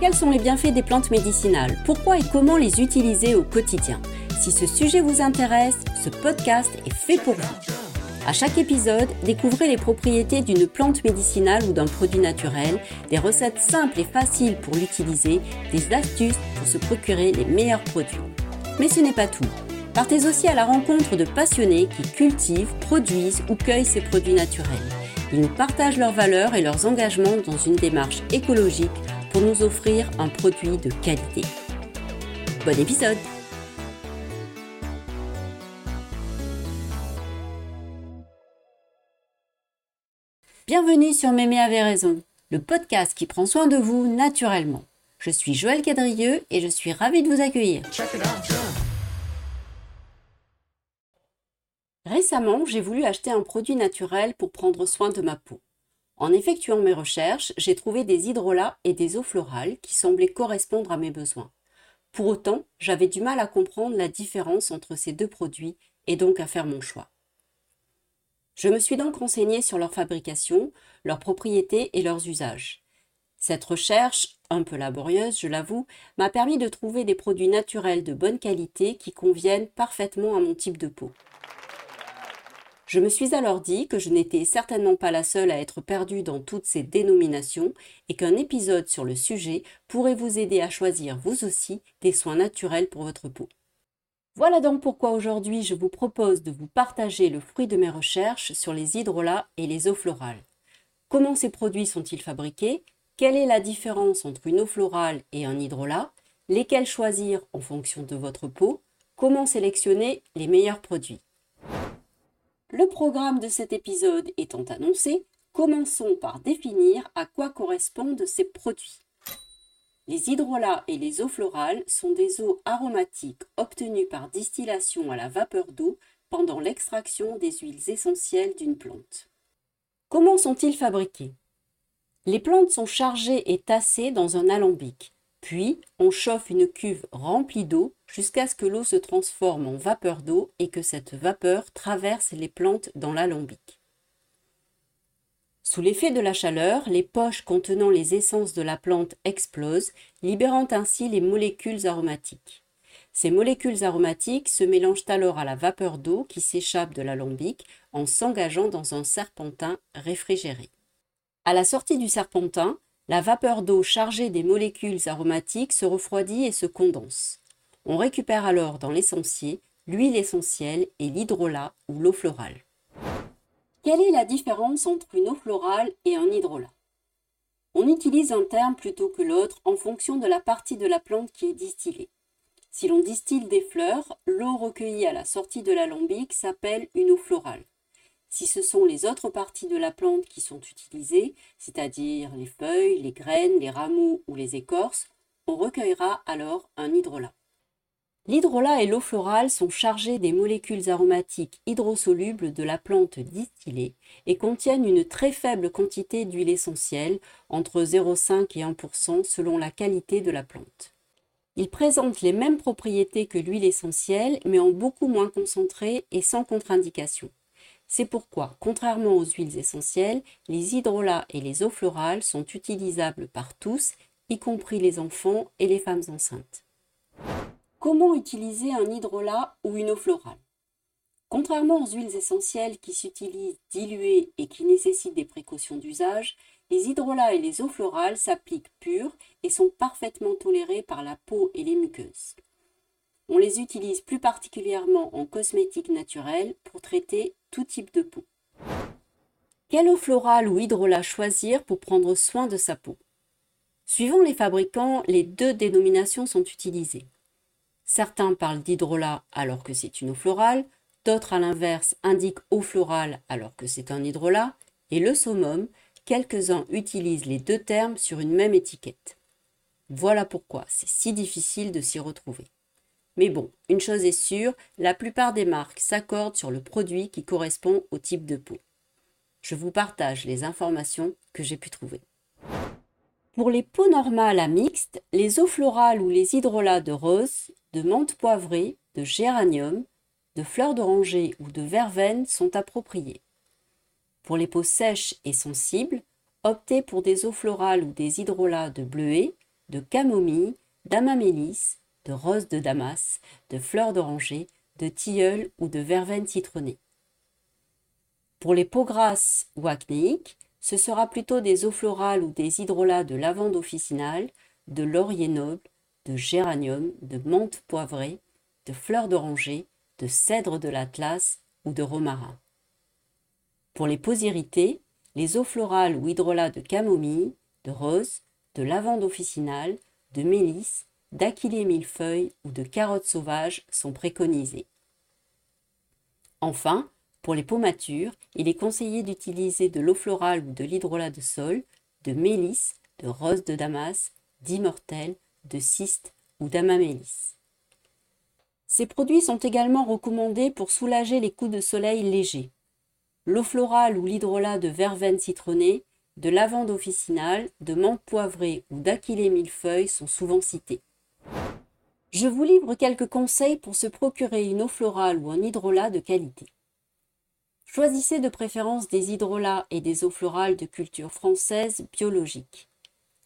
Quels sont les bienfaits des plantes médicinales? Pourquoi et comment les utiliser au quotidien? Si ce sujet vous intéresse, ce podcast est fait pour vous. À chaque épisode, découvrez les propriétés d'une plante médicinale ou d'un produit naturel, des recettes simples et faciles pour l'utiliser, des astuces pour se procurer les meilleurs produits. Mais ce n'est pas tout. Partez aussi à la rencontre de passionnés qui cultivent, produisent ou cueillent ces produits naturels. Ils partagent leurs valeurs et leurs engagements dans une démarche écologique pour nous offrir un produit de qualité. Bon épisode Bienvenue sur Mémé avait raison, le podcast qui prend soin de vous naturellement. Je suis Joël Cadrieux et je suis ravie de vous accueillir. Récemment, j'ai voulu acheter un produit naturel pour prendre soin de ma peau. En effectuant mes recherches, j'ai trouvé des hydrolats et des eaux florales qui semblaient correspondre à mes besoins. Pour autant, j'avais du mal à comprendre la différence entre ces deux produits et donc à faire mon choix. Je me suis donc renseignée sur leur fabrication, leurs propriétés et leurs usages. Cette recherche, un peu laborieuse, je l'avoue, m'a permis de trouver des produits naturels de bonne qualité qui conviennent parfaitement à mon type de peau. Je me suis alors dit que je n'étais certainement pas la seule à être perdue dans toutes ces dénominations et qu'un épisode sur le sujet pourrait vous aider à choisir vous aussi des soins naturels pour votre peau. Voilà donc pourquoi aujourd'hui je vous propose de vous partager le fruit de mes recherches sur les hydrolats et les eaux florales. Comment ces produits sont-ils fabriqués? Quelle est la différence entre une eau florale et un hydrolat? Lesquels choisir en fonction de votre peau? Comment sélectionner les meilleurs produits? Le programme de cet épisode étant annoncé, commençons par définir à quoi correspondent ces produits. Les hydrolats et les eaux florales sont des eaux aromatiques obtenues par distillation à la vapeur d'eau pendant l'extraction des huiles essentielles d'une plante. Comment sont-ils fabriqués Les plantes sont chargées et tassées dans un alambic. Puis, on chauffe une cuve remplie d'eau jusqu'à ce que l'eau se transforme en vapeur d'eau et que cette vapeur traverse les plantes dans l'alambic. Sous l'effet de la chaleur, les poches contenant les essences de la plante explosent, libérant ainsi les molécules aromatiques. Ces molécules aromatiques se mélangent alors à la vapeur d'eau qui s'échappe de l'alambic en s'engageant dans un serpentin réfrigéré. À la sortie du serpentin, la vapeur d'eau chargée des molécules aromatiques se refroidit et se condense. On récupère alors dans l'essentiel l'huile essentielle et l'hydrolat ou l'eau florale. Quelle est la différence entre une eau florale et un hydrolat? On utilise un terme plutôt que l'autre en fonction de la partie de la plante qui est distillée. Si l'on distille des fleurs, l'eau recueillie à la sortie de l'alambic s'appelle une eau florale. Si ce sont les autres parties de la plante qui sont utilisées, c'est-à-dire les feuilles, les graines, les rameaux ou les écorces, on recueillera alors un hydrolat. L'hydrolat et l'eau florale sont chargés des molécules aromatiques hydrosolubles de la plante distillée et contiennent une très faible quantité d'huile essentielle, entre 0,5 et 1% selon la qualité de la plante. Ils présentent les mêmes propriétés que l'huile essentielle, mais en beaucoup moins concentré et sans contre-indication. C'est pourquoi, contrairement aux huiles essentielles, les hydrolats et les eaux florales sont utilisables par tous, y compris les enfants et les femmes enceintes. Comment utiliser un hydrolat ou une eau florale? Contrairement aux huiles essentielles qui s'utilisent diluées et qui nécessitent des précautions d'usage, les hydrolats et les eaux florales s'appliquent pures et sont parfaitement tolérés par la peau et les muqueuses. On les utilise plus particulièrement en cosmétique naturelle pour traiter tout type de peau. Quelle eau florale ou hydrolat choisir pour prendre soin de sa peau? Suivant les fabricants, les deux dénominations sont utilisées. Certains parlent d'hydrolat alors que c'est une eau florale, d'autres à l'inverse indiquent eau florale alors que c'est un hydrolat, et le summum, quelques-uns utilisent les deux termes sur une même étiquette. Voilà pourquoi c'est si difficile de s'y retrouver. Mais bon, une chose est sûre, la plupart des marques s'accordent sur le produit qui correspond au type de peau. Je vous partage les informations que j'ai pu trouver. Pour les peaux normales à mixtes, les eaux florales ou les hydrolats de rose, de menthe poivrée, de géranium, de fleurs d'oranger ou de verveine sont appropriés. Pour les peaux sèches et sensibles, optez pour des eaux florales ou des hydrolats de bleuet, de camomille, d'amamélis, de rose de damas, de fleurs d'oranger, de tilleul ou de verveine citronnée. Pour les peaux grasses ou acnéiques, ce sera plutôt des eaux florales ou des hydrolats de lavande officinale, de laurier noble, de géranium, de menthe poivrée, de fleurs d'oranger, de cèdre de l'Atlas ou de romarin. Pour les peaux irritées, les eaux florales ou hydrolats de camomille, de rose, de lavande officinale, de mélisse, d'aquilée millefeuille ou de carottes sauvages sont préconisés. Enfin, pour les peaux matures, il est conseillé d'utiliser de l'eau florale ou de l'hydrolat de sol, de mélisse, de rose de Damas, d'immortel, de cyste ou d'amamélis. Ces produits sont également recommandés pour soulager les coups de soleil légers. L'eau florale ou l'hydrolat de verveine citronnée, de lavande officinale, de menthe poivrée ou d'aquilée millefeuille sont souvent cités. Je vous livre quelques conseils pour se procurer une eau florale ou un hydrolat de qualité. Choisissez de préférence des hydrolats et des eaux florales de culture française biologique.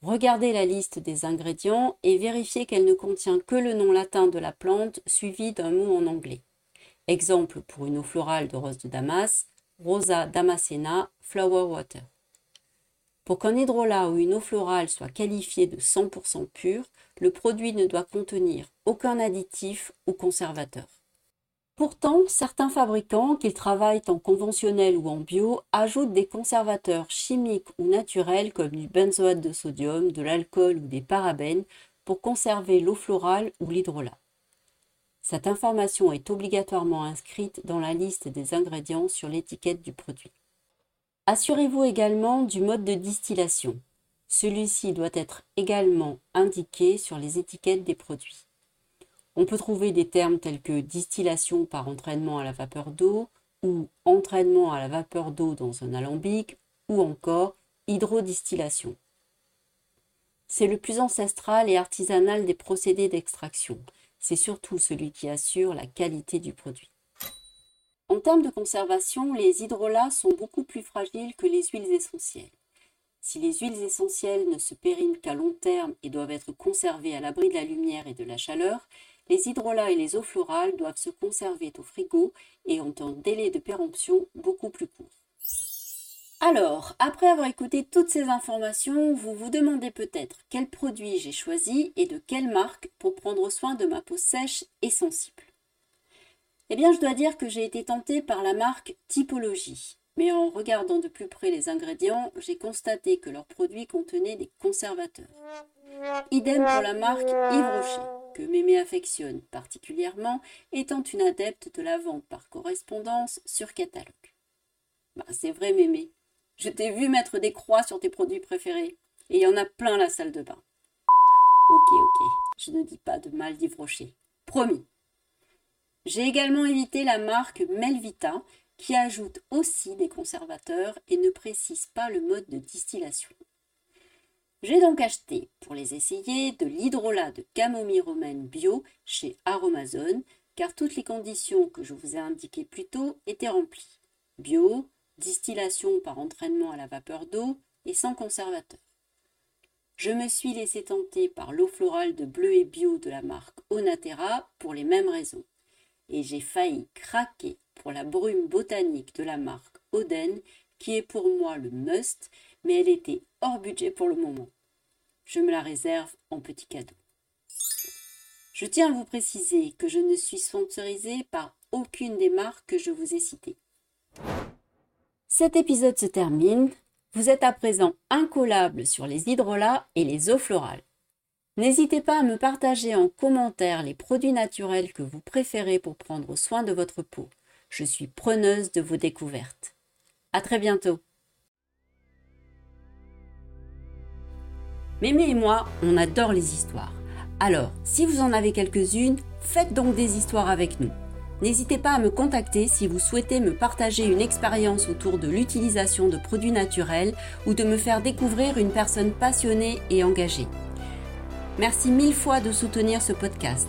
Regardez la liste des ingrédients et vérifiez qu'elle ne contient que le nom latin de la plante suivi d'un mot en anglais. Exemple pour une eau florale de rose de Damas, Rosa damascena flower water. Pour qu'un hydrolat ou une eau florale soit qualifié de 100% pur, le produit ne doit contenir aucun additif ou conservateur. Pourtant, certains fabricants, qu'ils travaillent en conventionnel ou en bio, ajoutent des conservateurs chimiques ou naturels comme du benzoate de sodium, de l'alcool ou des parabènes pour conserver l'eau florale ou l'hydrolat. Cette information est obligatoirement inscrite dans la liste des ingrédients sur l'étiquette du produit. Assurez-vous également du mode de distillation. Celui-ci doit être également indiqué sur les étiquettes des produits. On peut trouver des termes tels que distillation par entraînement à la vapeur d'eau ou entraînement à la vapeur d'eau dans un alambic ou encore hydrodistillation. C'est le plus ancestral et artisanal des procédés d'extraction. C'est surtout celui qui assure la qualité du produit. En termes de conservation, les hydrolats sont beaucoup plus fragiles que les huiles essentielles. Si les huiles essentielles ne se périment qu'à long terme et doivent être conservées à l'abri de la lumière et de la chaleur, les hydrolats et les eaux florales doivent se conserver au frigo et ont un délai de péremption beaucoup plus court. Alors, après avoir écouté toutes ces informations, vous vous demandez peut-être quel produit j'ai choisi et de quelle marque pour prendre soin de ma peau sèche et sensible. Eh bien, je dois dire que j'ai été tentée par la marque Typologie. Mais en regardant de plus près les ingrédients, j'ai constaté que leurs produits contenaient des conservateurs. Idem pour la marque Yves Rocher que Mémé affectionne particulièrement, étant une adepte de la vente par correspondance sur catalogue. Bah, c'est vrai, Mémé. Je t'ai vu mettre des croix sur tes produits préférés. Et il y en a plein la salle de bain. Ok, ok. Je ne dis pas de mal d'Yves Rocher. Promis. J'ai également évité la marque Melvita, qui ajoute aussi des conservateurs et ne précise pas le mode de distillation. J'ai donc acheté, pour les essayer, de l'hydrolat de camomille romaine bio chez Aromazone, car toutes les conditions que je vous ai indiquées plus tôt étaient remplies. Bio, distillation par entraînement à la vapeur d'eau et sans conservateur. Je me suis laissé tenter par l'eau florale de bleu et bio de la marque Onatera pour les mêmes raisons. Et j'ai failli craquer pour la brume botanique de la marque Oden, qui est pour moi le must mais elle était hors budget pour le moment. Je me la réserve en petit cadeau. Je tiens à vous préciser que je ne suis sponsorisée par aucune des marques que je vous ai citées. Cet épisode se termine. Vous êtes à présent incollable sur les hydrolats et les eaux florales. N'hésitez pas à me partager en commentaire les produits naturels que vous préférez pour prendre soin de votre peau. Je suis preneuse de vos découvertes. À très bientôt. Mémé et moi, on adore les histoires. Alors, si vous en avez quelques-unes, faites donc des histoires avec nous. N'hésitez pas à me contacter si vous souhaitez me partager une expérience autour de l'utilisation de produits naturels ou de me faire découvrir une personne passionnée et engagée. Merci mille fois de soutenir ce podcast.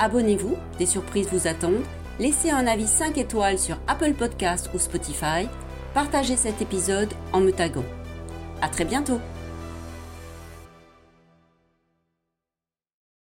Abonnez-vous, des surprises vous attendent. Laissez un avis 5 étoiles sur Apple Podcast ou Spotify. Partagez cet épisode en me taguant. À très bientôt